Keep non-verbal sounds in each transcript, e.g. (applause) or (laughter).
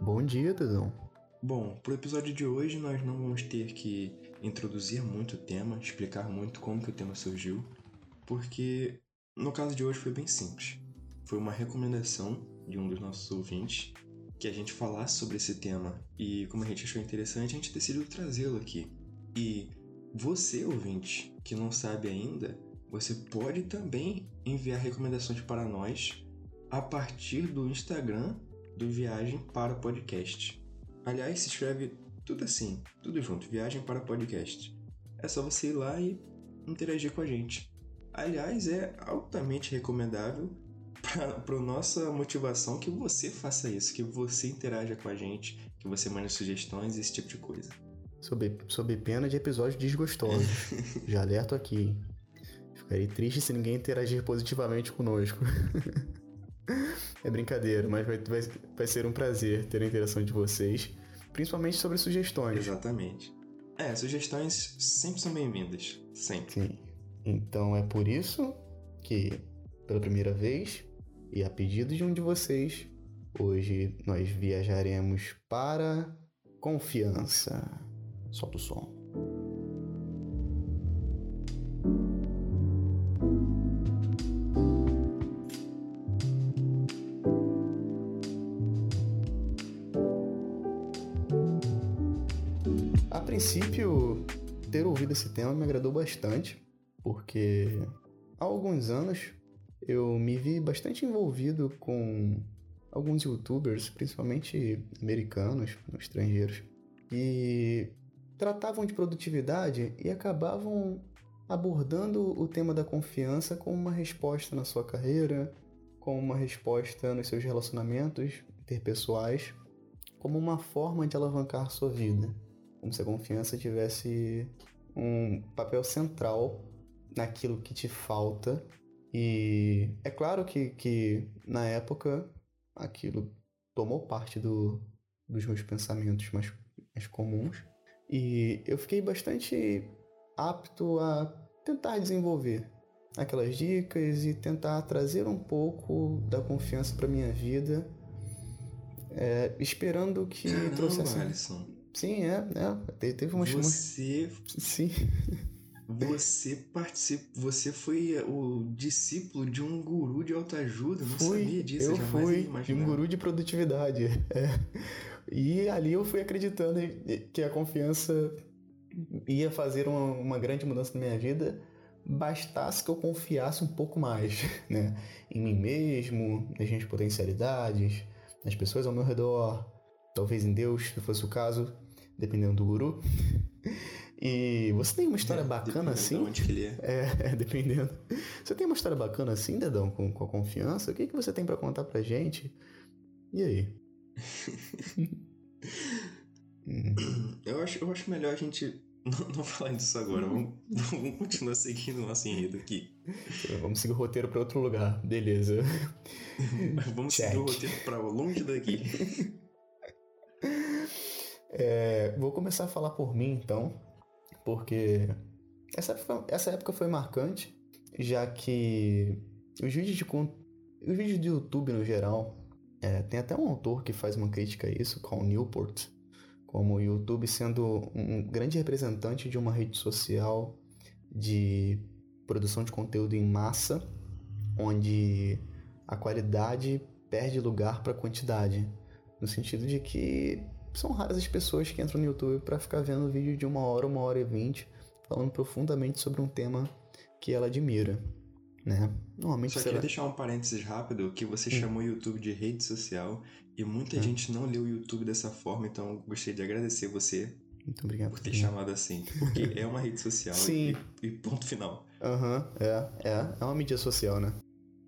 Bom dia, Dedão. Bom, pro episódio de hoje nós não vamos ter que introduzir muito o tema, explicar muito como que o tema surgiu, porque no caso de hoje foi bem simples. Foi uma recomendação de um dos nossos ouvintes que a gente falasse sobre esse tema e como a gente achou interessante, a gente decidiu trazê-lo aqui. E você, ouvinte, que não sabe ainda, você pode também enviar recomendações para nós a partir do Instagram do Viagem para Podcast. Aliás, se escreve tudo assim, tudo junto, Viagem para Podcast. É só você ir lá e interagir com a gente. Aliás, é altamente recomendável (laughs) para a nossa motivação que você faça isso, que você interaja com a gente, que você mande sugestões, esse tipo de coisa. Sob, sob pena de episódios desgostosos. (laughs) Já alerto aqui. Ficarei triste se ninguém interagir positivamente conosco. (laughs) (laughs) é brincadeira, mas vai, vai, vai ser um prazer ter a interação de vocês, principalmente sobre sugestões. Exatamente. É, sugestões sempre são bem-vindas. Sempre. Sim. Então é por isso que, pela primeira vez, e a pedido de um de vocês, hoje nós viajaremos para Confiança. Solta o som. Princípio, ter ouvido esse tema me agradou bastante, porque há alguns anos eu me vi bastante envolvido com alguns youtubers, principalmente americanos, estrangeiros, e tratavam de produtividade e acabavam abordando o tema da confiança como uma resposta na sua carreira, como uma resposta nos seus relacionamentos interpessoais, como uma forma de alavancar sua vida, como se a confiança tivesse um papel central naquilo que te falta e é claro que, que na época aquilo tomou parte do, dos meus pensamentos mais, mais comuns. E eu fiquei bastante apto a tentar desenvolver aquelas dicas e tentar trazer um pouco da confiança para minha vida, é, esperando que Caramba, trouxesse. Alisson. Sim, é, é. Teve umas. Você. Sim. Você participa, você foi o discípulo de um guru de autoajuda, não fui, sabia disso, eu fui de um guru de produtividade. (laughs) É. E ali eu fui acreditando que a confiança ia fazer uma, uma grande mudança na minha vida, bastasse que eu confiasse um pouco mais, (laughs) né? Em mim mesmo, nas minhas potencialidades, nas pessoas ao meu redor, talvez em Deus, se fosse o caso, dependendo do guru. (laughs) E você tem uma história é, bacana assim? De onde que ele é. é. (laughs) É, dependendo. Você tem uma história bacana assim, Dedão, com, com a confiança? O que, que você tem para contar pra gente? E aí? (laughs) eu, acho, eu acho melhor a gente não, não falar disso agora. Vamos, vamos continuar seguindo o nosso enredo aqui. Vamos seguir o roteiro para outro lugar. Beleza. vamos Check. seguir o roteiro para longe daqui. É, vou começar a falar por mim, então porque essa época, essa época foi marcante, já que os vídeos de os vídeos do YouTube no geral, é, tem até um autor que faz uma crítica a isso, o Newport, como o YouTube sendo um grande representante de uma rede social de produção de conteúdo em massa, onde a qualidade perde lugar para a quantidade, no sentido de que são raras as pessoas que entram no YouTube para ficar vendo vídeo de uma hora, uma hora e vinte, falando profundamente sobre um tema que ela admira, né? Normalmente Só queria deixar um parênteses rápido, que você hum. chamou o YouTube de rede social e muita hum. gente não lê o YouTube dessa forma, então gostaria de agradecer você muito obrigado por ter chamado assim, porque (laughs) é uma rede social Sim. E, e ponto final. Aham, uhum, é, é, é uma mídia social, né?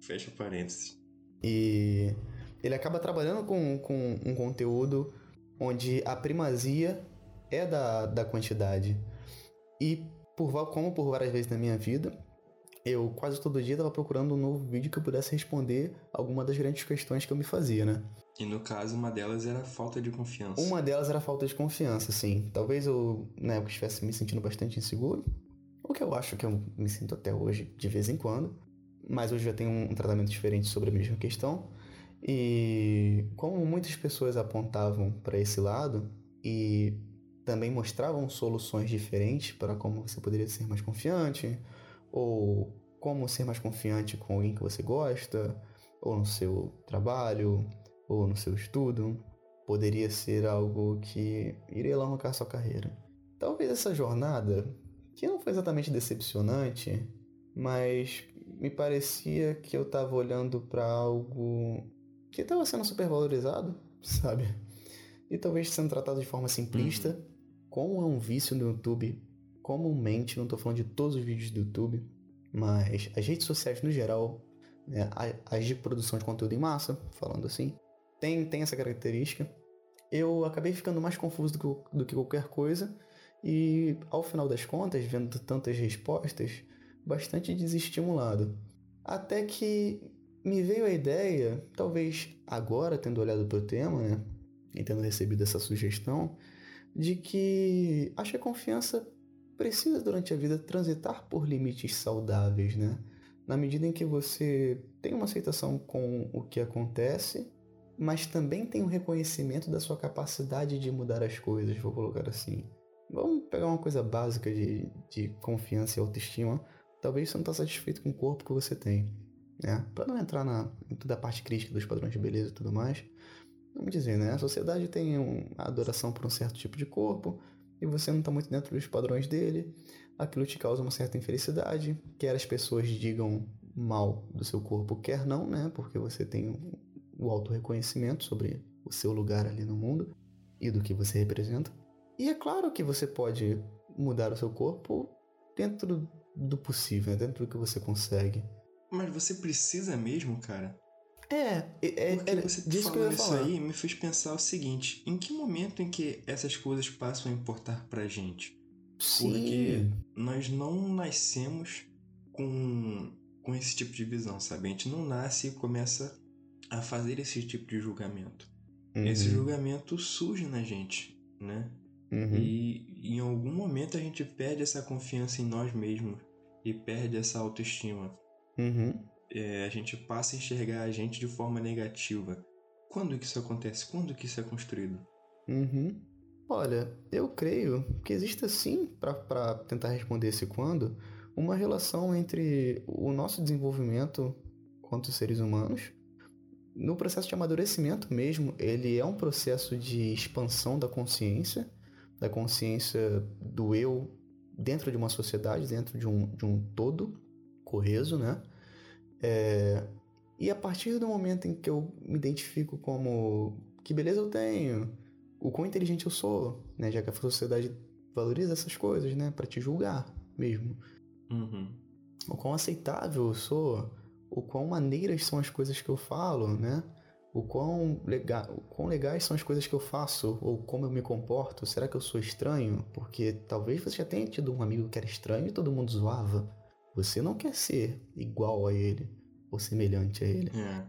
Fecha parênteses. E ele acaba trabalhando com, com um conteúdo onde a primazia é da, da quantidade. E por, como por várias vezes na minha vida, eu quase todo dia estava procurando um novo vídeo que eu pudesse responder alguma das grandes questões que eu me fazia, né? E no caso, uma delas era a falta de confiança. Uma delas era a falta de confiança, sim. Talvez eu, na época, estivesse me sentindo bastante inseguro. O que eu acho que eu me sinto até hoje, de vez em quando. Mas hoje já tenho um tratamento diferente sobre a mesma questão. E como muitas pessoas apontavam para esse lado e também mostravam soluções diferentes para como você poderia ser mais confiante, ou como ser mais confiante com alguém que você gosta, ou no seu trabalho, ou no seu estudo, poderia ser algo que iria alavancar sua carreira. Talvez essa jornada, que não foi exatamente decepcionante, mas me parecia que eu estava olhando para algo que estava sendo supervalorizado, (laughs) sabe? E talvez sendo tratado de forma simplista, uhum. como é um vício no YouTube, comumente, não estou falando de todos os vídeos do YouTube, mas as redes sociais no geral, né, as de produção de conteúdo em massa, falando assim, tem, tem essa característica. Eu acabei ficando mais confuso do que, do que qualquer coisa, e ao final das contas, vendo tantas respostas, bastante desestimulado. Até que me veio a ideia, talvez agora tendo olhado para o tema, né, e tendo recebido essa sugestão, de que acho que a confiança precisa durante a vida transitar por limites saudáveis, né? Na medida em que você tem uma aceitação com o que acontece, mas também tem um reconhecimento da sua capacidade de mudar as coisas, vou colocar assim. Vamos pegar uma coisa básica de, de confiança e autoestima. Talvez você não está satisfeito com o corpo que você tem, né? Para não entrar na, em toda a parte crítica dos padrões de beleza e tudo mais, vamos dizer, né? A sociedade tem um, a adoração por um certo tipo de corpo, e você não está muito dentro dos padrões dele, aquilo te causa uma certa infelicidade, quer as pessoas digam mal do seu corpo, quer não, né? Porque você tem o auto-reconhecimento sobre o seu lugar ali no mundo e do que você representa. E é claro que você pode mudar o seu corpo dentro do possível, né? dentro do que você consegue. Mas você precisa mesmo, cara? É, é, Porque era você disso que eu ia isso aí me fez pensar o seguinte: em que momento em que essas coisas passam a importar pra gente? Sim. Porque nós não nascemos com, com esse tipo de visão, sabe? A gente não nasce e começa a fazer esse tipo de julgamento. Uhum. Esse julgamento surge na gente, né? Uhum. E em algum momento a gente perde essa confiança em nós mesmos e perde essa autoestima. Uhum. É, a gente passa a enxergar a gente de forma negativa. Quando que isso acontece? Quando que isso é construído? Uhum. Olha, eu creio que existe sim, para tentar responder esse quando, uma relação entre o nosso desenvolvimento quanto seres humanos. No processo de amadurecimento mesmo, ele é um processo de expansão da consciência, da consciência do eu dentro de uma sociedade, dentro de um, de um todo coeso, né? É, e a partir do momento em que eu me identifico como que beleza eu tenho, o quão inteligente eu sou, né? Já que a sociedade valoriza essas coisas, né? Para te julgar mesmo. Uhum. O quão aceitável eu sou, o quão maneiras são as coisas que eu falo, né? O quão, lega o quão legais são as coisas que eu faço, ou como eu me comporto. Será que eu sou estranho? Porque talvez você já tenha tido um amigo que era estranho e todo mundo zoava. Você não quer ser igual a ele ou semelhante a ele. É.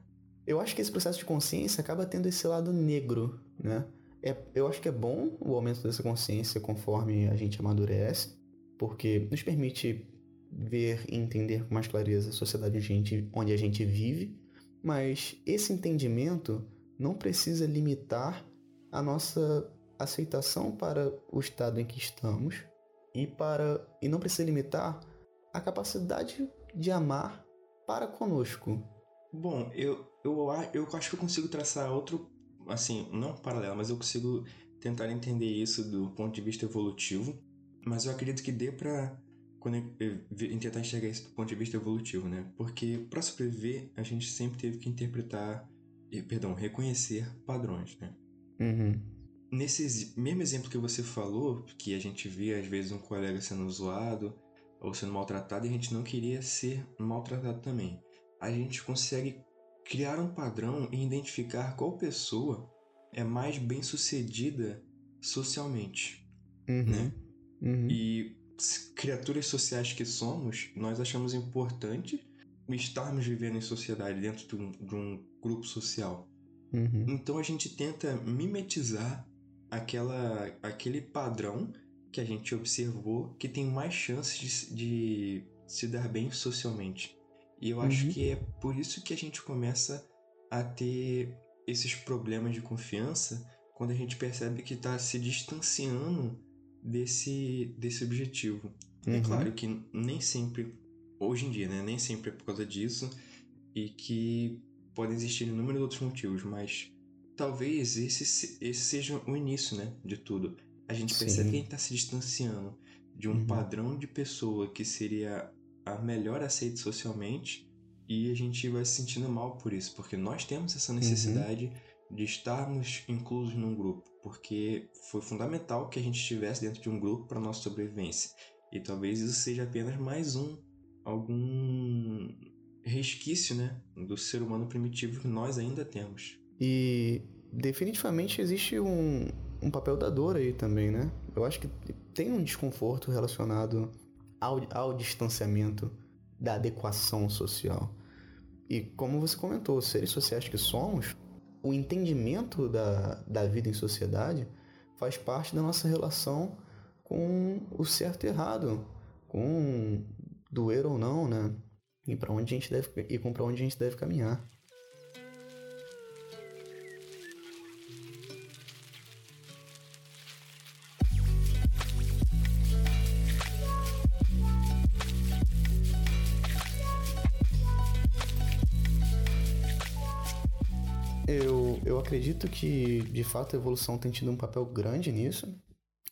Eu acho que esse processo de consciência acaba tendo esse lado negro, né? É, eu acho que é bom o aumento dessa consciência conforme a gente amadurece, porque nos permite ver e entender com mais clareza a sociedade onde a gente, onde a gente vive, mas esse entendimento não precisa limitar a nossa aceitação para o estado em que estamos e para e não precisa limitar a capacidade de amar para conosco. Bom, eu, eu, eu acho que eu consigo traçar outro, assim, não paralelo, mas eu consigo tentar entender isso do ponto de vista evolutivo, mas eu acredito que dê pra tentar enxergar isso do ponto de vista evolutivo, né? Porque para sobreviver, a gente sempre teve que interpretar, perdão, reconhecer padrões, né? Uhum. Nesse mesmo exemplo que você falou, que a gente vê às vezes um colega sendo zoado, ou sendo maltratado e a gente não queria ser maltratado também. A gente consegue criar um padrão e identificar qual pessoa é mais bem sucedida socialmente, uhum. né? Uhum. E criaturas sociais que somos, nós achamos importante estarmos vivendo em sociedade dentro de um, de um grupo social. Uhum. Então a gente tenta mimetizar aquela, aquele padrão que a gente observou que tem mais chances de, de se dar bem socialmente. E eu acho Uhum. que é por isso que a gente começa a ter esses problemas de confiança quando a gente percebe que está se distanciando desse, desse objetivo. É uhum. É claro que nem sempre, hoje em dia, né, nem sempre é por causa disso e que podem existir inúmeros outros motivos, mas talvez esse, esse seja o início né, de tudo. A gente Sim. percebe que a gente está se distanciando de um uhum. padrão de pessoa que seria a melhor aceita socialmente e a gente vai se sentindo mal por isso, porque nós temos essa necessidade uhum. de estarmos inclusos num grupo, porque foi fundamental que a gente estivesse dentro de um grupo para nossa sobrevivência. E talvez isso seja apenas mais um algum resquício, né, do ser humano primitivo que nós ainda temos. E definitivamente existe um, um papel da dor aí também, né? Eu acho que tem um desconforto relacionado ao, ao distanciamento da adequação social. E como você comentou, seres sociais que somos, o entendimento da, da vida em sociedade faz parte da nossa relação com o certo e errado, com doer ou não, né? E para onde a gente deve e com para onde a gente deve caminhar. Acredito que, de fato, a evolução tem tido um papel grande nisso.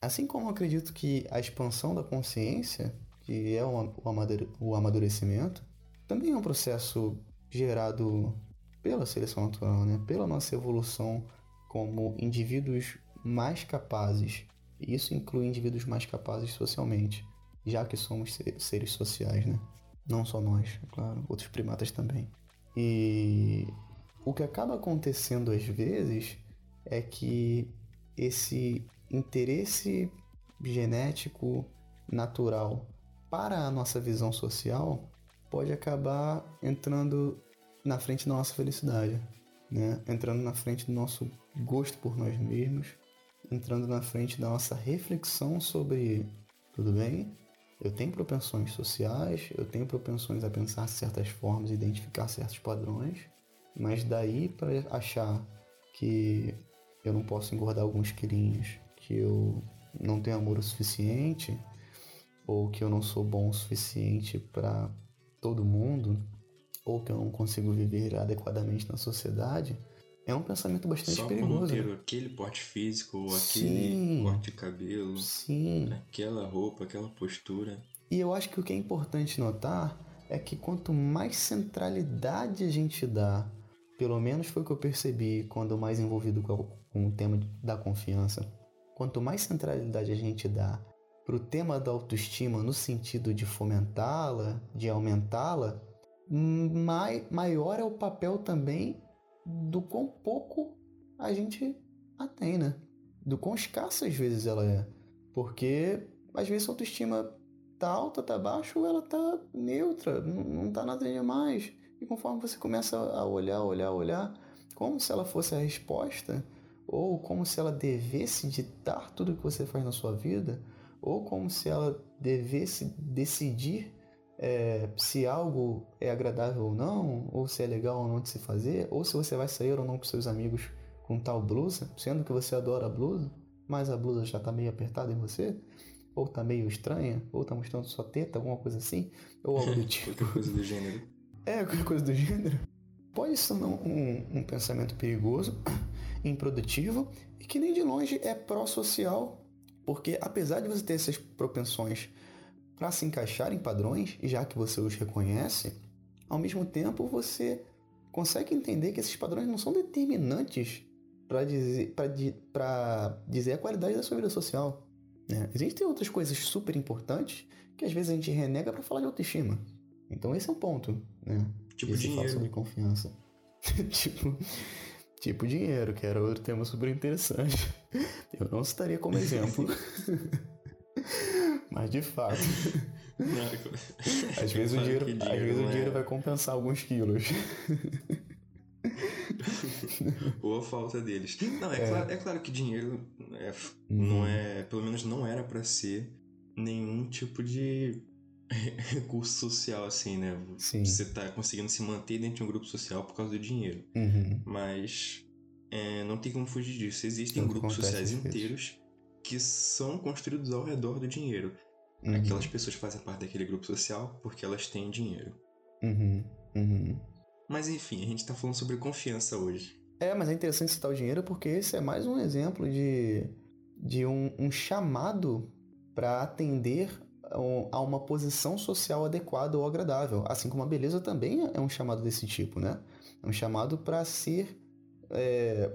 Assim como acredito que a expansão da consciência, que é o amadurecimento, também é um processo gerado pela seleção natural, né? pela nossa evolução como indivíduos mais capazes. E isso inclui indivíduos mais capazes socialmente, já que somos seres sociais, né? Não só nós, é claro, outros primatas também. E o que acaba acontecendo às vezes é que esse interesse genético natural para a nossa visão social pode acabar entrando na frente da nossa felicidade, né? Entrando na frente do nosso gosto por nós mesmos, entrando na frente da nossa reflexão sobre tudo bem, eu tenho propensões sociais, eu tenho propensões a pensar certas formas, identificar certos padrões, mas daí para achar que eu não posso engordar alguns quilinhos, que eu não tenho amor o suficiente, ou que eu não sou bom o suficiente para todo mundo, ou que eu não consigo viver adequadamente na sociedade, é um pensamento bastante Só perigoso. Só ter aquele porte físico, ou aquele sim, corte de cabelo, sim. aquela roupa, aquela postura. E eu acho que o que é importante notar é que quanto mais centralidade a gente dá pelo menos foi o que eu percebi quando mais envolvido com o tema da confiança. Quanto mais centralidade a gente dá para o tema da autoestima no sentido de fomentá-la, de aumentá-la, mai, maior é o papel também do quão pouco a gente a tem, né? Do quão escassa às vezes ela é. Porque às vezes a autoestima tá alta, tá baixa, ou ela tá neutra, não, não tá nada demais. E conforme você começa a olhar, olhar, olhar, como se ela fosse a resposta, ou como se ela devesse ditar tudo que você faz na sua vida, ou como se ela devesse decidir é, se algo é agradável ou não, ou se é legal ou não de se fazer, ou se você vai sair ou não com seus amigos com tal blusa, sendo que você adora a blusa, mas a blusa já está meio apertada em você, ou está meio estranha, ou está mostrando sua teta, alguma coisa assim, ou algo do (laughs) tipo. Coisa do gênero é coisa do gênero, pode ser um, um pensamento perigoso, (clears throat) improdutivo e que nem de longe é pró-social, porque apesar de você ter essas propensões para se encaixar em padrões, já que você os reconhece, ao mesmo tempo você consegue entender que esses padrões não são determinantes para dizer, dizer a qualidade da sua vida social. Né? Existem outras coisas super importantes que às vezes a gente renega para falar de autoestima. Então esse é o ponto, né? Tipo esse dinheiro. sobre confiança. (laughs) tipo, tipo dinheiro, que era outro tema super interessante. Eu não citaria como exemplo. (laughs) Mas de fato. Não, às vezes, o dinheiro, dinheiro, às vezes o dinheiro é... vai compensar alguns quilos. (laughs) Ou a falta deles. Não, é, é. Claro, é claro que dinheiro é, não uhum. é. Pelo menos não era para ser nenhum tipo de (laughs) recurso social, assim, né? Sim. Você tá conseguindo se manter dentro de um grupo social por causa do dinheiro. Uhum. Mas é, não tem como fugir disso. Existem grupos sociais inteiros que são construídos ao redor do dinheiro. Uhum. Aquelas pessoas fazem parte daquele grupo social porque elas têm dinheiro. Uhum. Uhum. Mas enfim, a gente tá falando sobre confiança hoje. É, mas é interessante citar o dinheiro porque esse é mais um exemplo de, de um, um chamado para atender a um- uma posição social adequada ou agradável. Assim como a beleza também é um chamado desse tipo, né? É um chamado para ser é,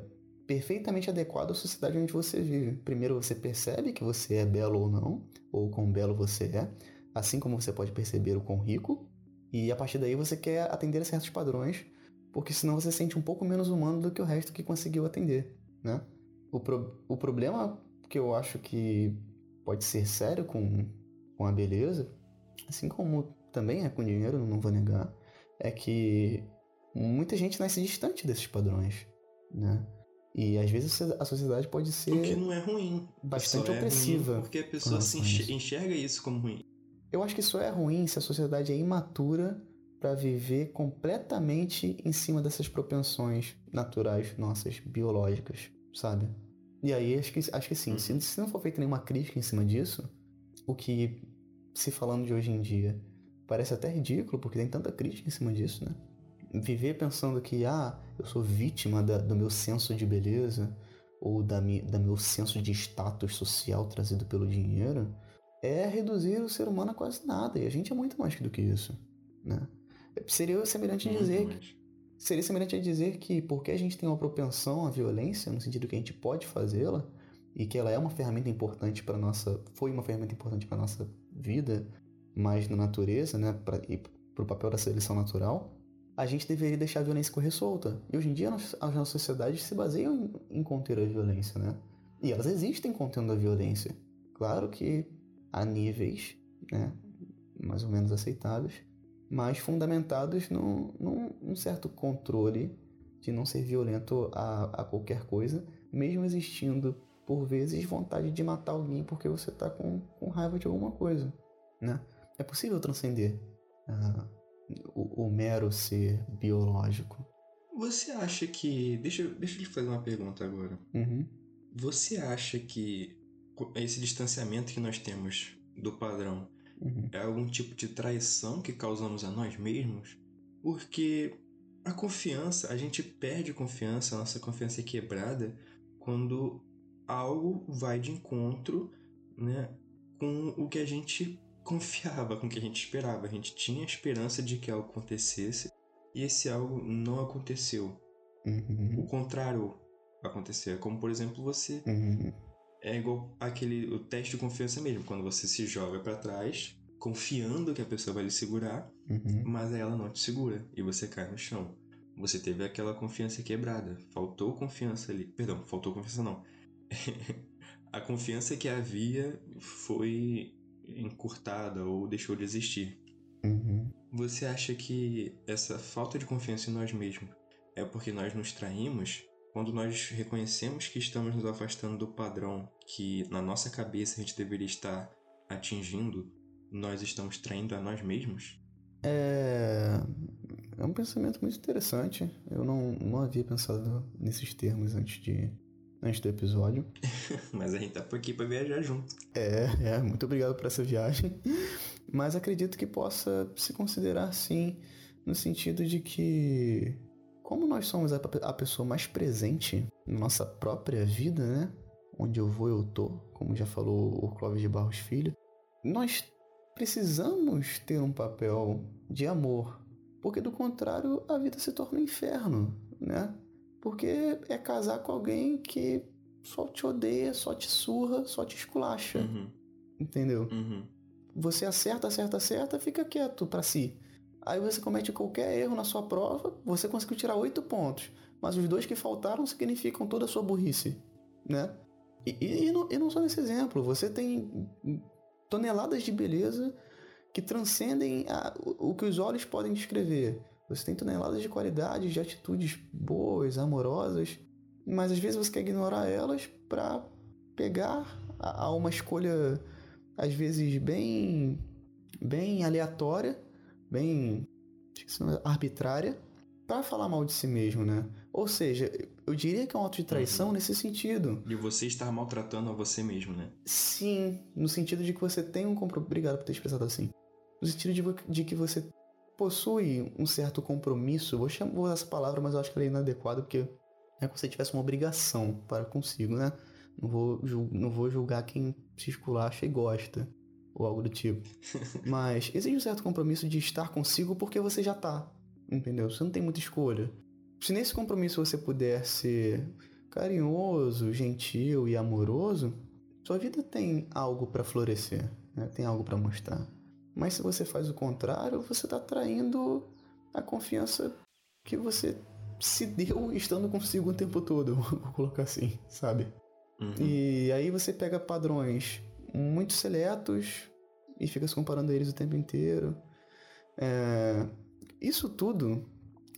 perfeitamente adequado à sociedade onde você vive. Primeiro você percebe que você é belo ou não, ou quão belo você é, assim como você pode perceber o quão rico, e a partir daí você quer atender a certos padrões porque senão você se sente um pouco menos humano do que o resto que conseguiu atender, né? O, pro- o problema que eu acho que pode ser sério com, com a beleza, assim como também é com dinheiro, não vou negar, é que muita gente nasce distante desses padrões, né? E às vezes a sociedade pode ser O que não é ruim. bastante Só é ruim opressiva. porque a pessoa se enxerga isso como ruim. Eu acho que isso é ruim se a sociedade é imatura para viver completamente em cima dessas propensões naturais nossas, biológicas, sabe? E aí acho que, acho que sim, Uhum. se, se não for feita nenhuma crítica em cima disso, o que se falando de hoje em dia parece até ridículo, porque tem tanta crítica em cima disso, né? Viver pensando que, ah, eu sou vítima da- do meu senso de beleza ou da, mi, da meu senso de status social trazido pelo dinheiro, é reduzir o ser humano a quase nada. E a gente é muito mais do que isso, né? Seria semelhante a dizer, mais. seria semelhante a dizer que porque a gente tem uma propensão à violência, no sentido que a gente pode fazê-la e que ela é uma ferramenta importante para nossa, foi uma ferramenta importante para nossa vida, mas na natureza, né, pra, e para o papel da seleção natural, a gente deveria deixar a violência correr solta. E hoje em dia as as nossas sociedades se baseiam em, em conter a violência, né? E elas existem contendo a violência. Claro que a níveis, né, mais ou menos aceitáveis, mas fundamentados num, num, num certo controle de não ser violento a, a qualquer coisa, mesmo existindo, por vezes, vontade de matar alguém porque você está com, com raiva de alguma coisa, né? É possível transcender ah, o, o mero ser biológico. Você acha que. Deixa, eu- deixa eu lhe fazer uma pergunta agora. Uhum. Você acha que esse distanciamento que nós temos do padrão Uhum. é algum tipo de traição que causamos a nós mesmos? Porque a confiança, a gente perde confiança, a nossa confiança é quebrada quando algo vai de encontro, né, com o que a gente confiava, com o que a gente esperava. A gente tinha esperança de que algo acontecesse e esse algo não aconteceu. O Uhum. contrário aconteceu. É como, por exemplo, você Uhum. é igual aquele o teste de confiança mesmo, quando você se joga pra trás, confiando que a pessoa vai lhe segurar, Uhum. mas ela não te segura e você cai no chão. Você teve aquela confiança quebrada, faltou confiança ali. Perdão, faltou confiança não. (laughs) a confiança que havia foi encurtada ou deixou de existir. Uhum. Você acha que essa falta de confiança em nós mesmos é porque nós nos traímos? Quando nós reconhecemos que estamos nos afastando do padrão que na nossa cabeça a gente deveria estar atingindo, nós estamos traindo a nós mesmos? É... é um pensamento muito interessante. Eu não, não havia pensado nesses termos antes, de, antes do episódio. (laughs) Mas a gente tá por aqui pra viajar junto. É, é, muito obrigado por essa viagem. Mas acredito que possa se considerar sim, no sentido de que, como nós somos a, a pessoa mais presente na nossa própria vida, né? Onde eu vou, eu tô, como já falou o Clóvis de Barros Filho, nós precisamos ter um papel de amor, porque do contrário a vida se torna um inferno, né? Porque é casar com alguém que só te odeia, só te surra, só te esculacha, Uhum, entendeu? uhum. Você acerta, acerta, acerta, fica quieto pra si. Aí você comete qualquer erro na sua prova, você conseguiu tirar oito pontos, mas os dois que faltaram significam toda a sua burrice, né? E, e- e não, e não só nesse exemplo, você tem toneladas de beleza que transcendem a- o, o que os olhos podem descrever. Você tem toneladas de qualidades, de atitudes boas, amorosas, mas às vezes você quer ignorar elas pra pegar a, a uma escolha às vezes bem bem aleatória, bem arbitrária, para falar mal de si mesmo, né? Ou seja, eu diria que é um ato de traição uhum. nesse sentido. De você estar maltratando a você mesmo, né? Sim, no sentido de que você tem um compromisso. Obrigado por ter expressado assim. No sentido de, de que você possui um certo compromisso. Vou, chamar, essa palavra, mas eu acho que ela é inadequada porque é como se tivesse uma obrigação para consigo, né? Não vou, não vou julgar quem se esculacha e gosta, ou algo do tipo. (laughs) Mas existe um certo compromisso de estar consigo porque você já tá, entendeu? Você não tem muita escolha. Se nesse compromisso você puder ser carinhoso, gentil e amoroso, sua vida tem algo para florescer, né? tem algo para mostrar. Mas se você faz o contrário, você está traindo a confiança que você se deu estando consigo o tempo todo, (laughs) vou colocar assim, sabe? Uhum. E aí você pega padrões muito seletos e fica se comparando a eles o tempo inteiro. É... Isso tudo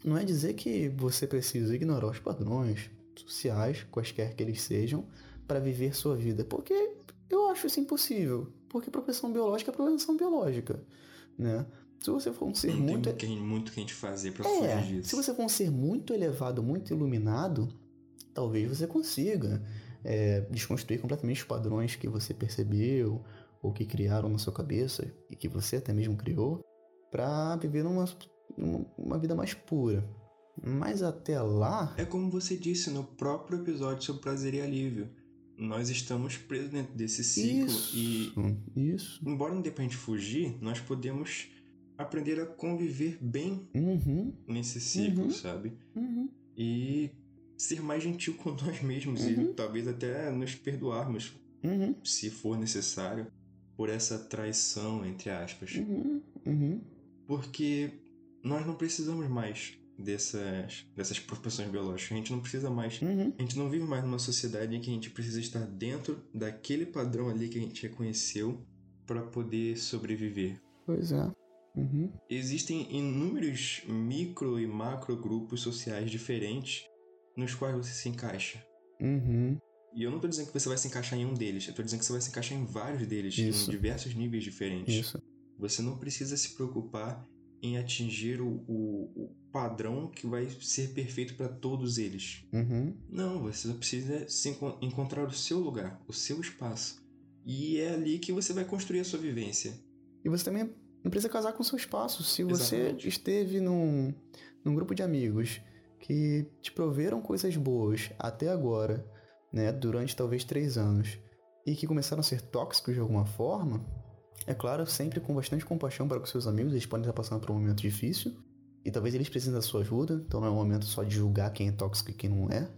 não é dizer que você precisa ignorar os padrões sociais, quaisquer que eles sejam, para viver sua vida, porque eu acho isso impossível. Porque progressão biológica é progressão biológica, né? Se você for um ser não muito. Tem muito que a gente fazer pra é, fugir disso. Se você for um ser muito elevado, muito iluminado, talvez você consiga é, desconstruir completamente os padrões que você percebeu ou que criaram na sua cabeça e que você até mesmo criou para viver numa, numa vida mais pura. Mas até lá. É como você disse no próprio episódio sobre prazer e alívio. Nós estamos presos dentro desse ciclo isso, e. Isso. Embora não dê pra gente fugir, nós podemos aprender a conviver bem uhum. nesse ciclo, uhum. sabe? Uhum. E ser mais gentil com (laughs) nós mesmos e Uhum. talvez até nos perdoarmos, Uhum. se for necessário, por essa traição, entre aspas. Uhum. Porque nós não precisamos mais dessas, dessas proporções biológicas. A gente não precisa mais. Uhum. A gente não vive mais numa sociedade em que a gente precisa estar dentro daquele padrão ali que a gente reconheceu para poder sobreviver. Pois é. Uhum. Existem inúmeros micro e macro grupos sociais diferentes nos quais você se encaixa. Uhum. E eu não tô dizendo que você vai se encaixar em um deles, eu tô dizendo que você vai se encaixar em vários deles, Isso. em diversos níveis diferentes. Isso. Você não precisa se preocupar em atingir o, o, o padrão que vai ser perfeito para todos eles. Uhum. Não, você só precisa se enco- encontrar o seu lugar, o seu espaço. E é ali que você vai construir a sua vivência. E você também não precisa casar com o seu espaço. Se você Exatamente. esteve num, num grupo de amigos que te proveram coisas boas até agora, né, durante talvez três anos, e que começaram a ser tóxicos de alguma forma, é claro, sempre com bastante compaixão para com seus amigos, eles podem estar passando por um momento difícil, e talvez eles precisem da sua ajuda, então não é um momento só de julgar quem é tóxico e quem não é.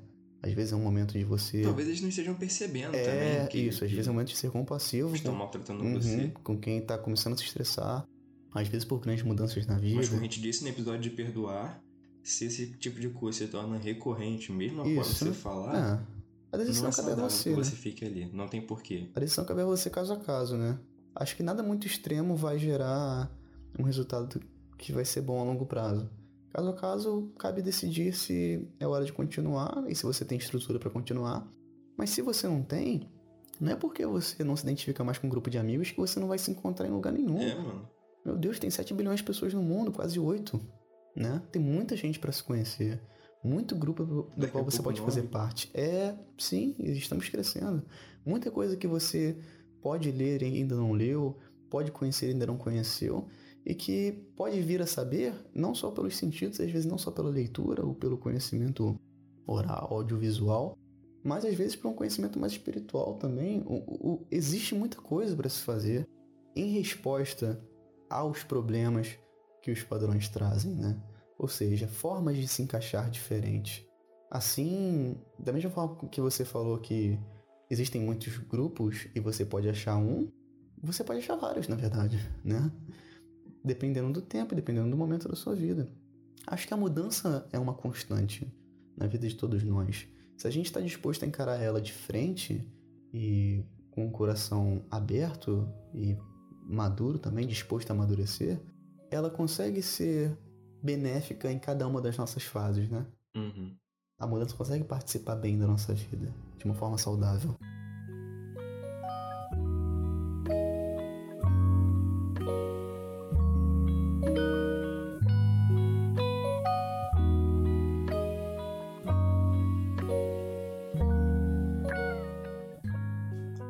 Às vezes é um momento de você. Talvez eles não estejam percebendo é, também que, isso, às vezes é um momento de ser compassivo. estão com- maltratando Uhum, você. com quem tá começando a se estressar, às vezes por grandes mudanças na vida. Mas como a gente disse no episódio de perdoar, se esse tipo de coisa se torna recorrente, mesmo após Isso. você falar, É, a decisão não é cabe a você, que né? você fique ali. Não tem porquê. A decisão cabe a você caso a caso, né? Acho que nada muito extremo vai gerar um resultado que vai ser bom a longo prazo. Caso a caso, cabe decidir se é hora de continuar e se você tem estrutura para continuar. Mas se você não tem, não é porque você não se identifica mais com um grupo de amigos que você não vai se encontrar em lugar nenhum. É, mano. Meu Deus, tem 7 bilhões de pessoas no mundo, quase 8, né? Tem muita gente para se conhecer, muito grupo do Daqui qual você pode fazer nove. parte. É, sim, estamos crescendo. Muita coisa que você pode ler e ainda não leu, pode conhecer e ainda não conheceu, e que pode vir a saber não só pelos sentidos, às vezes não só pela leitura ou pelo conhecimento oral, audiovisual, mas às vezes por um conhecimento mais espiritual também. O- o- existe muita coisa para se fazer em resposta aos problemas que os padrões trazem, né? Ou seja, formas de se encaixar diferentes. Assim, da mesma forma que você falou que existem muitos grupos e você pode achar um, você pode achar vários, na verdade, né? Dependendo do tempo, dependendo do momento da sua vida. Acho que a mudança é uma constante na vida de todos nós. Se a gente está disposto a encarar ela de frente e com o coração aberto e maduro também, disposto a amadurecer, ela consegue ser benéfica em cada uma das nossas fases, né? Uhum a mudança consegue participar bem da nossa vida, de uma forma saudável.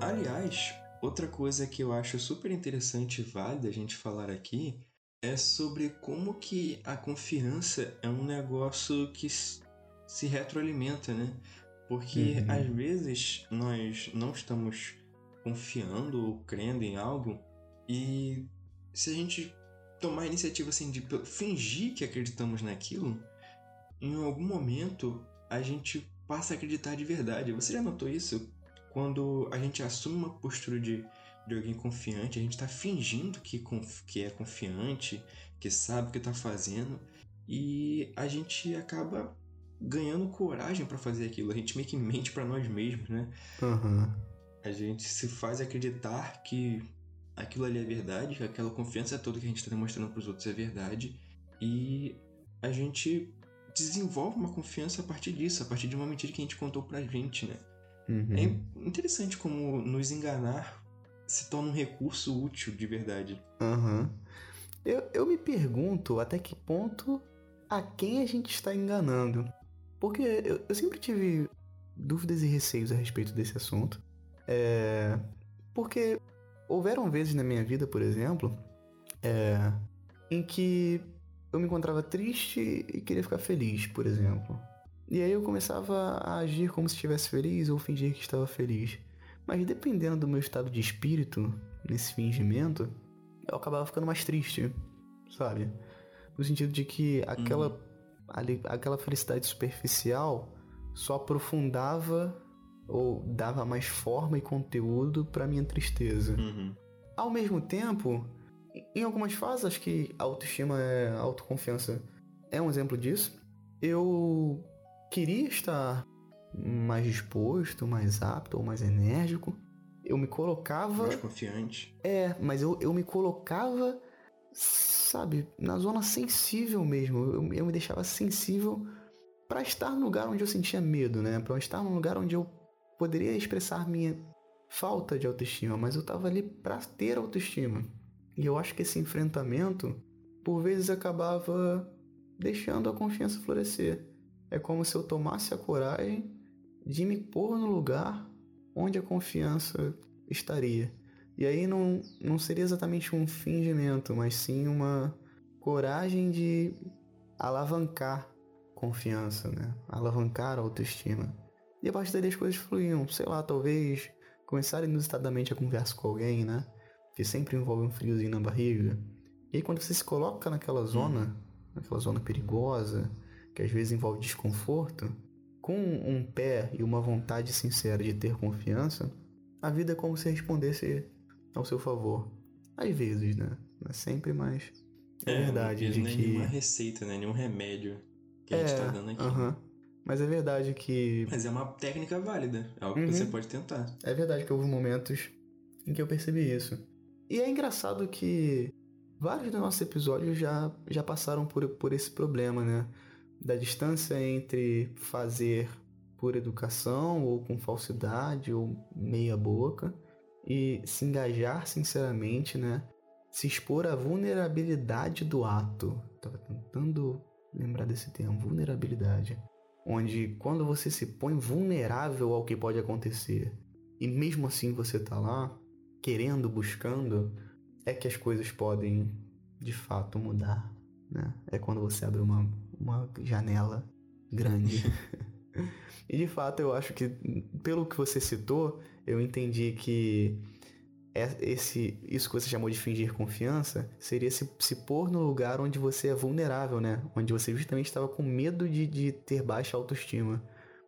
Aliás, outra coisa que eu acho super interessante e válida a gente falar aqui é sobre como que a confiança é um negócio que se retroalimenta, né? Porque uhum. às vezes nós não estamos confiando ou crendo em algo e se a gente tomar a iniciativa assim de fingir que acreditamos naquilo, em algum momento a gente passa a acreditar de verdade. Você já notou isso? Quando a gente assume uma postura de, de alguém confiante, a gente está fingindo que, que é confiante, que sabe o que está fazendo, e a gente acaba ganhando coragem para fazer aquilo. A gente meio que mente para nós mesmos, né? Uhum. A gente se faz acreditar que aquilo ali é verdade, que aquela confiança toda que a gente está demonstrando para os outros é verdade, e a gente desenvolve uma confiança a partir disso, a partir de uma mentira que a gente contou pra gente, né? Uhum. É interessante como nos enganar se torna um recurso útil de verdade. Uhum. Eu, eu me pergunto até que ponto a quem a gente está enganando. Porque eu, eu sempre tive dúvidas e receios a respeito desse assunto. É, porque houveram vezes na minha vida, por exemplo, é, em que eu me encontrava triste e queria ficar feliz, por exemplo. E aí eu começava a agir como se estivesse feliz ou fingir que estava feliz. Mas dependendo do meu estado de espírito, nesse fingimento, eu acabava ficando mais triste, sabe? No sentido de que aquela, uhum. Ali, aquela felicidade superficial só aprofundava ou dava mais forma e conteúdo para minha tristeza. Uhum. Ao mesmo tempo, em algumas fases, acho que autoestima é autoconfiança é um exemplo disso. Eu queria estar mais disposto, mais apto ou mais enérgico. Eu me colocava. Mais confiante. É, mas eu, eu me colocava, sabe, na zona sensível mesmo. Eu, eu me deixava sensível para estar no lugar onde eu sentia medo, né? Para estar num lugar onde eu poderia expressar minha falta de autoestima, mas eu tava ali para ter autoestima. E eu acho que esse enfrentamento, por vezes, acabava deixando a confiança florescer. É como se eu tomasse a coragem de me pôr no lugar onde a confiança estaria. E aí não, não seria exatamente um fingimento, mas sim uma coragem de alavancar confiança, né? Alavancar a autoestima. E a partir daí as coisas fluíam. Sei lá, talvez começar inusitadamente a conversa com alguém, né? que sempre envolve um friozinho na barriga. E aí quando você se coloca naquela zona, naquela zona perigosa, que às vezes envolve desconforto, com um pé e uma vontade sincera de ter confiança, a vida é como se respondesse ao seu favor. Às vezes, né? Não é sempre, mas é, é verdade. De não é que... nenhuma receita, né? Nenhum remédio que é, a gente tá dando aqui. Uh -huh. Mas é verdade que. Mas é uma técnica válida. É algo uhum. que você pode tentar. É verdade que houve momentos em que eu percebi isso. E é engraçado que vários dos nossos episódios já, já passaram por, por esse problema, né? Da distância entre fazer por educação ou com falsidade ou meia boca e se engajar sinceramente, né? Se expor à vulnerabilidade do ato. Tava tentando lembrar desse termo, vulnerabilidade. Onde quando você se põe vulnerável ao que pode acontecer e mesmo assim você tá lá, querendo, buscando, é que as coisas podem de fato mudar. Né? É quando você abre uma, uma janela grande. (laughs) e de fato eu acho que, pelo que você citou, eu entendi que é esse, isso que você chamou de fingir confiança seria se, se pôr no lugar onde você é vulnerável, né? Onde você justamente estava com medo de, de ter baixa autoestima.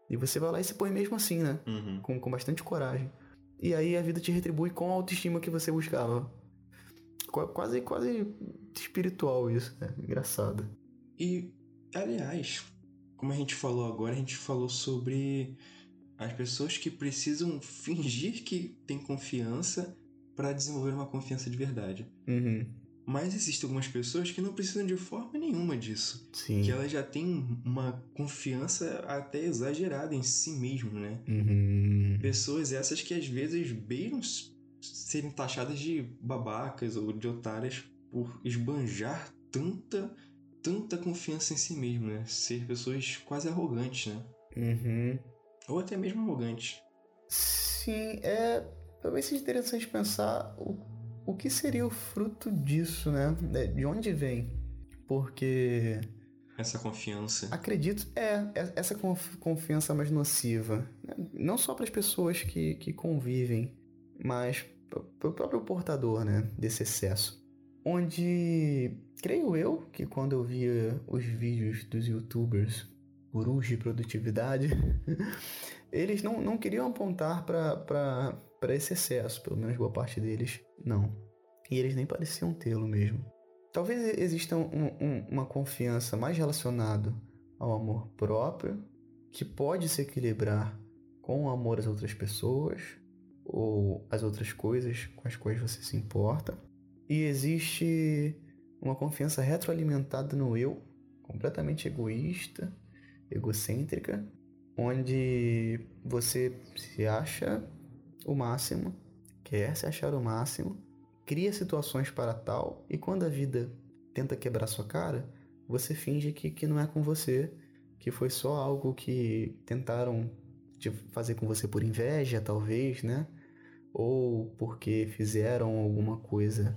E você vai lá e se põe mesmo assim, né? Uhum. Com, com bastante coragem. E aí a vida te retribui com a autoestima que você buscava. Quase, quase espiritual isso, né? Engraçado. E, aliás, como a gente falou agora, a gente falou sobre as pessoas que precisam (laughs) fingir que têm confiança para desenvolver uma confiança de verdade. Uhum. Mas existem algumas pessoas que não precisam de forma nenhuma disso. Sim. Que elas já têm uma confiança até exagerada em si mesmo, né? Uhum. Pessoas essas que às vezes beiram serem taxadas de babacas ou de otárias por esbanjar tanta, tanta confiança em si mesmo, né? Ser pessoas quase arrogantes, né? Uhum. Ou até mesmo arrogantes. Sim, é talvez seja interessante pensar o, o que seria o fruto disso, né? De onde vem? Porque. Essa confiança. Acredito, é, é essa confiança mais nociva. Né? Não só para as pessoas que, que convivem, mas para o próprio portador, né? Desse excesso. Onde, creio eu, que quando eu via os vídeos dos youtubers gurus de produtividade, (laughs) eles não, não queriam apontar para esse excesso, pelo menos boa parte deles não. E eles nem pareciam tê-lo mesmo. Talvez exista um, um, uma confiança mais relacionada ao amor próprio, que pode se equilibrar com o amor às outras pessoas ou às outras coisas com as quais você se importa. E existe uma confiança retroalimentada no eu, completamente egoísta, egocêntrica, onde você se acha o máximo, quer se achar o máximo, cria situações para tal, e quando a vida tenta quebrar sua cara, você finge que, que não é com você, que foi só algo que tentaram fazer com você por inveja, talvez, né? Ou porque fizeram alguma coisa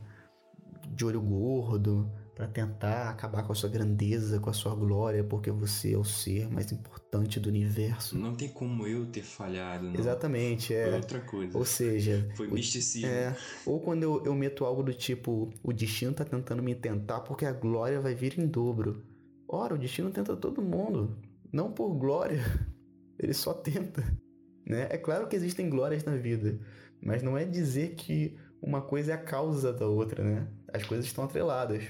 de olho gordo, para tentar acabar com a sua grandeza, com a sua glória, porque você é o ser mais importante do universo. Não tem como eu ter falhado, não. Exatamente, é. Foi outra coisa. Ou seja, foi misticismo. É, ou quando eu, eu meto algo do tipo, o destino tá tentando me tentar porque a glória vai vir em dobro. Ora, o destino tenta todo mundo, não por glória. (laughs) Ele só tenta, né? É claro que existem glórias na vida, mas não é dizer que uma coisa é a causa da outra, né? As coisas estão atreladas.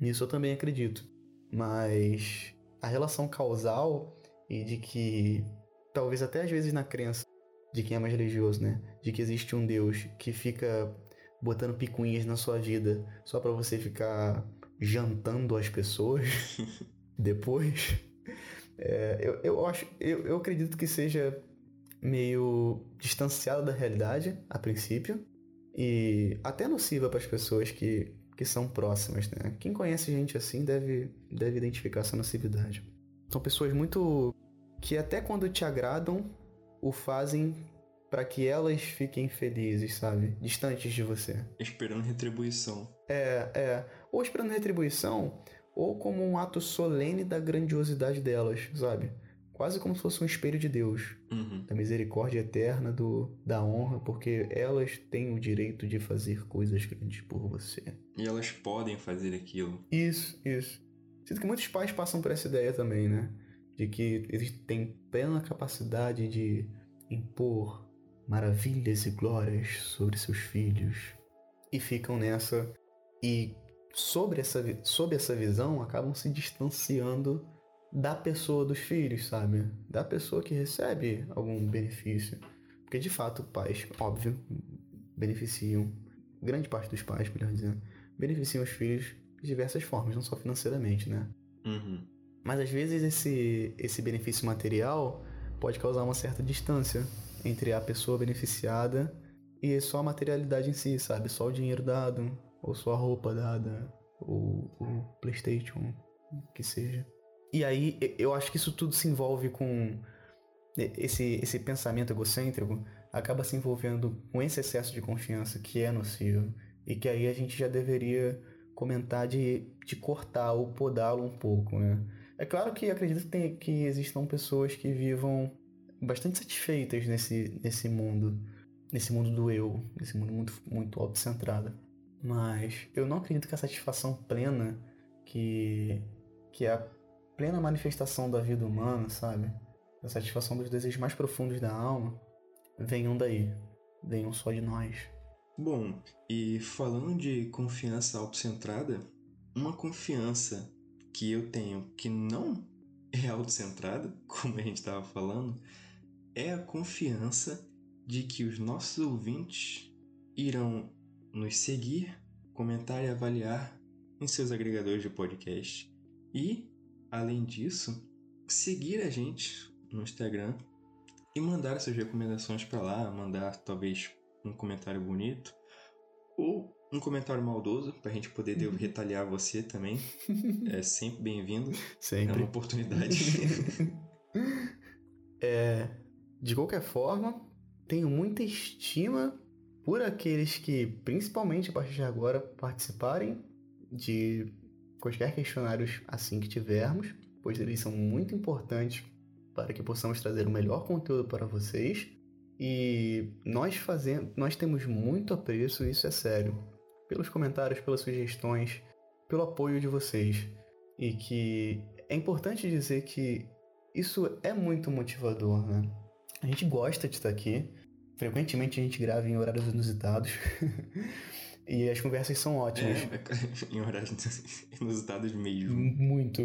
Nisso eu também acredito. Mas a relação causal e de que, talvez até às vezes na crença de quem é mais religioso, né? De que existe um Deus que fica botando picuinhas na sua vida só para você ficar jantando as pessoas (laughs) depois. É, eu, eu acho, eu, eu acredito que seja meio distanciado da realidade a princípio e até nociva para as pessoas que que são próximas, né? Quem conhece gente assim deve, deve identificar essa nocividade. São pessoas muito que até quando te agradam, o fazem para que elas fiquem felizes, sabe? Distantes de você. Esperando retribuição. É, é. Ou esperando retribuição, ou como um ato solene da grandiosidade delas, sabe? Quase como se fosse um espelho de Deus, uhum. da misericórdia eterna, do, da honra, porque elas têm o direito de fazer coisas grandes por você. E elas podem fazer aquilo. Isso, isso. Sinto que muitos pais passam por essa ideia também, né? De que eles têm plena capacidade de impor maravilhas e glórias sobre seus filhos e ficam nessa e sobre essa, sob essa visão acabam se distanciando da pessoa dos filhos, sabe? Da pessoa que recebe algum benefício. Porque de fato, pais, óbvio, beneficiam, grande parte dos pais, melhor dizendo, beneficiam os filhos de diversas formas, não só financeiramente, né? Uhum. Mas às vezes esse, esse benefício material pode causar uma certa distância entre a pessoa beneficiada e só a materialidade em si, sabe? Só o dinheiro dado, ou só a roupa dada, ou o PlayStation, que seja. E aí eu acho que isso tudo se envolve com esse, esse pensamento egocêntrico acaba se envolvendo com esse excesso de confiança que é nocivo e que aí a gente já deveria comentar de, de cortar ou podá-lo um pouco, né? É claro que acredito que, tem, que existam pessoas que vivam bastante satisfeitas nesse, nesse mundo, nesse mundo do eu, nesse mundo muito, muito autocentrado. Mas eu não acredito que a satisfação plena que, que é plena manifestação da vida humana, sabe? A satisfação dos desejos mais profundos da alma, venham daí, venham só de nós. Bom, e falando de confiança autocentrada, uma confiança que eu tenho que não é autocentrada, (laughs) como a gente estava falando, é a confiança de que os nossos ouvintes irão nos seguir, comentar e avaliar em seus agregadores de podcast e Além disso, seguir a gente no Instagram e mandar suas recomendações para lá, mandar talvez um comentário bonito ou um comentário maldoso para a gente poder uhum. retalhar você também. (laughs) É sempre bem-vindo. Sempre. É uma oportunidade. (laughs) é, de qualquer forma, tenho muita estima por aqueles que, principalmente a partir de agora, participarem de quaisquer questionários assim que tivermos, pois eles são muito importantes para que possamos trazer o melhor conteúdo para vocês. E nós fazemos, nós temos muito apreço, isso é sério, pelos comentários, pelas sugestões, pelo apoio de vocês. E que é importante dizer que isso é muito motivador, né? A gente gosta de estar aqui. Frequentemente a gente grava em horários inusitados. (laughs) e as conversas são ótimas. É, (laughs) em horários (laughs) inusitados mesmo. Muito.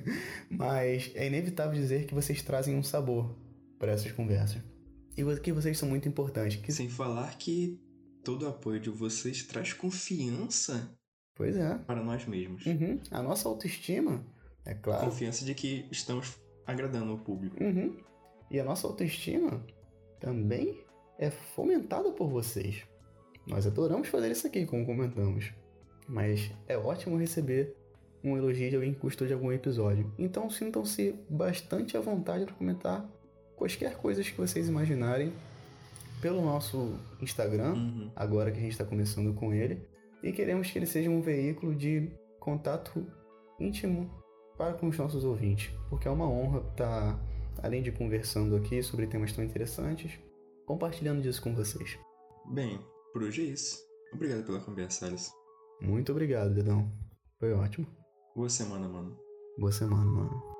(laughs) Mas é inevitável dizer que vocês trazem um sabor para essas conversas. E que vocês são muito importantes. Que... Sem falar que todo o apoio de vocês traz confiança Pois é. para nós mesmos. Uhum. A nossa autoestima, é claro. Confiança de que estamos agradando o público. Uhum. E a nossa autoestima também é fomentada por vocês. Nós adoramos fazer isso aqui, como comentamos. Mas é ótimo receber um elogio de alguém que gostou de algum episódio. Então sintam-se bastante à vontade para comentar quaisquer coisas que vocês imaginarem pelo nosso Instagram, Uhum. agora que a gente está começando com ele. E queremos que ele seja um veículo de contato íntimo para com os nossos ouvintes, porque é uma honra estar, além de conversando aqui sobre temas tão interessantes, compartilhando disso com vocês. Bem, por hoje é isso. Obrigado pela conversa, Alice. Muito obrigado, Dedão. Foi ótimo. Boa semana, mano. Boa semana, mano.